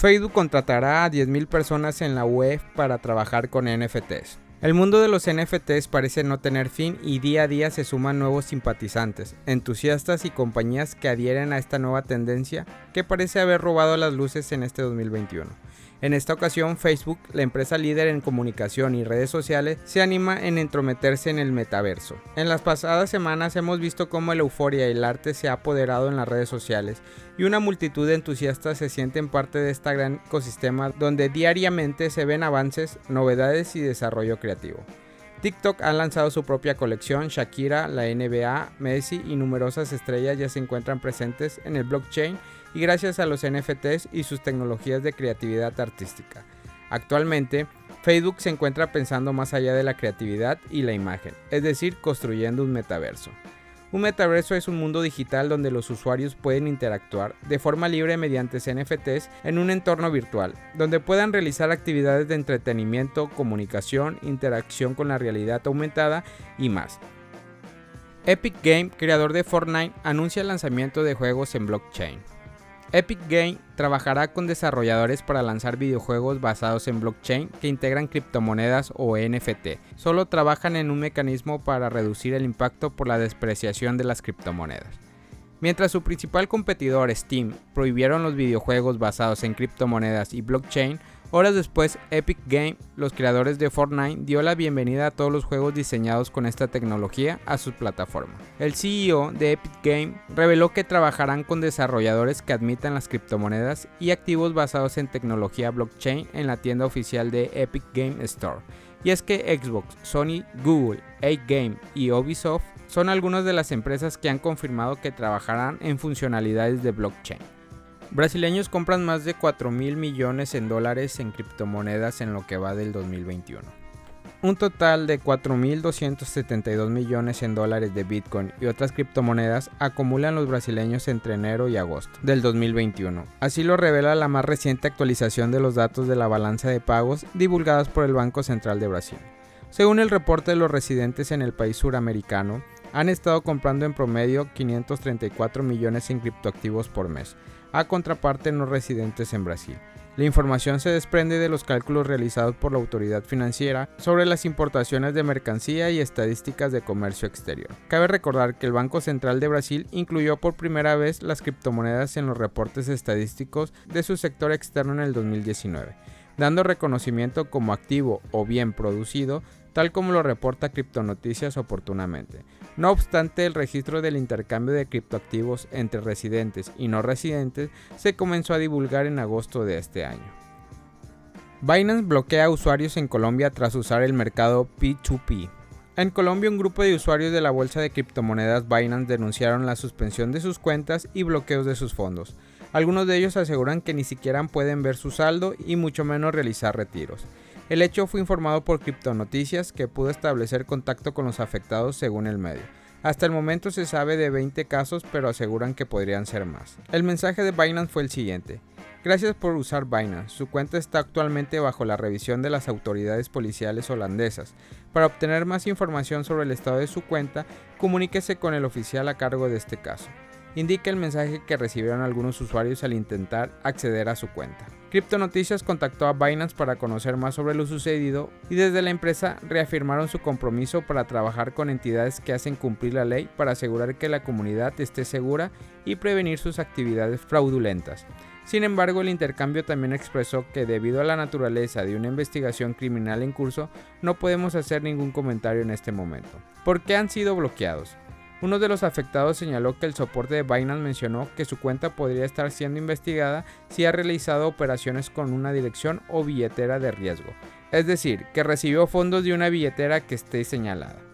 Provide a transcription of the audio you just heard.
Facebook contratará a 10.000 personas en la web para trabajar con NFTs. El mundo de los NFTs parece no tener fin y día a día se suman nuevos simpatizantes, entusiastas y compañías que adhieren a esta nueva tendencia que parece haber robado las luces en este 2021. En esta ocasión, Facebook, la empresa líder en comunicación y redes sociales, se anima en entrometerse en el metaverso. En las pasadas semanas hemos visto cómo la euforia y el arte se ha apoderado en las redes sociales y una multitud de entusiastas se sienten parte de este gran ecosistema donde diariamente se ven avances, novedades y desarrollo creativo. TikTok ha lanzado su propia colección, Shakira, la NBA, Messi y numerosas estrellas ya se encuentran presentes en el blockchain y gracias a los NFTs y sus tecnologías de creatividad artística. Actualmente, Facebook se encuentra pensando más allá de la creatividad y la imagen, es decir, construyendo un metaverso. Un metaverso es un mundo digital donde los usuarios pueden interactuar de forma libre mediante NFTs en un entorno virtual, donde puedan realizar actividades de entretenimiento, comunicación, interacción con la realidad aumentada y más. Epic Game, creador de Fortnite, anuncia el lanzamiento de juegos en blockchain. Epic Game trabajará con desarrolladores para lanzar videojuegos basados en blockchain que integran criptomonedas o NFT. Solo trabajan en un mecanismo para reducir el impacto por la despreciación de las criptomonedas. Mientras su principal competidor Steam prohibieron los videojuegos basados en criptomonedas y blockchain, Horas después, Epic Game, los creadores de Fortnite, dio la bienvenida a todos los juegos diseñados con esta tecnología a su plataforma. El CEO de Epic Game reveló que trabajarán con desarrolladores que admitan las criptomonedas y activos basados en tecnología blockchain en la tienda oficial de Epic Game Store. Y es que Xbox, Sony, Google, A-Game y Ubisoft son algunas de las empresas que han confirmado que trabajarán en funcionalidades de blockchain. Brasileños compran más de 4 mil millones en dólares en criptomonedas en lo que va del 2021. Un total de 4.272 millones en dólares de Bitcoin y otras criptomonedas acumulan los brasileños entre enero y agosto del 2021. Así lo revela la más reciente actualización de los datos de la balanza de pagos divulgadas por el Banco Central de Brasil. Según el reporte de los residentes en el país suramericano, han estado comprando en promedio 534 millones en criptoactivos por mes, a contraparte no residentes en Brasil. La información se desprende de los cálculos realizados por la autoridad financiera sobre las importaciones de mercancía y estadísticas de comercio exterior. Cabe recordar que el Banco Central de Brasil incluyó por primera vez las criptomonedas en los reportes estadísticos de su sector externo en el 2019, dando reconocimiento como activo o bien producido tal como lo reporta Criptonoticias oportunamente. No obstante, el registro del intercambio de criptoactivos entre residentes y no residentes se comenzó a divulgar en agosto de este año. Binance bloquea a usuarios en Colombia tras usar el mercado P2P. En Colombia, un grupo de usuarios de la bolsa de criptomonedas Binance denunciaron la suspensión de sus cuentas y bloqueos de sus fondos. Algunos de ellos aseguran que ni siquiera pueden ver su saldo y mucho menos realizar retiros. El hecho fue informado por Criptonoticias, que pudo establecer contacto con los afectados según el medio. Hasta el momento se sabe de 20 casos, pero aseguran que podrían ser más. El mensaje de Binance fue el siguiente. Gracias por usar Binance. Su cuenta está actualmente bajo la revisión de las autoridades policiales holandesas. Para obtener más información sobre el estado de su cuenta, comuníquese con el oficial a cargo de este caso. Indica el mensaje que recibieron algunos usuarios al intentar acceder a su cuenta. Noticias contactó a Binance para conocer más sobre lo sucedido y desde la empresa reafirmaron su compromiso para trabajar con entidades que hacen cumplir la ley para asegurar que la comunidad esté segura y prevenir sus actividades fraudulentas. Sin embargo, el intercambio también expresó que debido a la naturaleza de una investigación criminal en curso, no podemos hacer ningún comentario en este momento. ¿Por qué han sido bloqueados? Uno de los afectados señaló que el soporte de Binance mencionó que su cuenta podría estar siendo investigada si ha realizado operaciones con una dirección o billetera de riesgo, es decir, que recibió fondos de una billetera que esté señalada.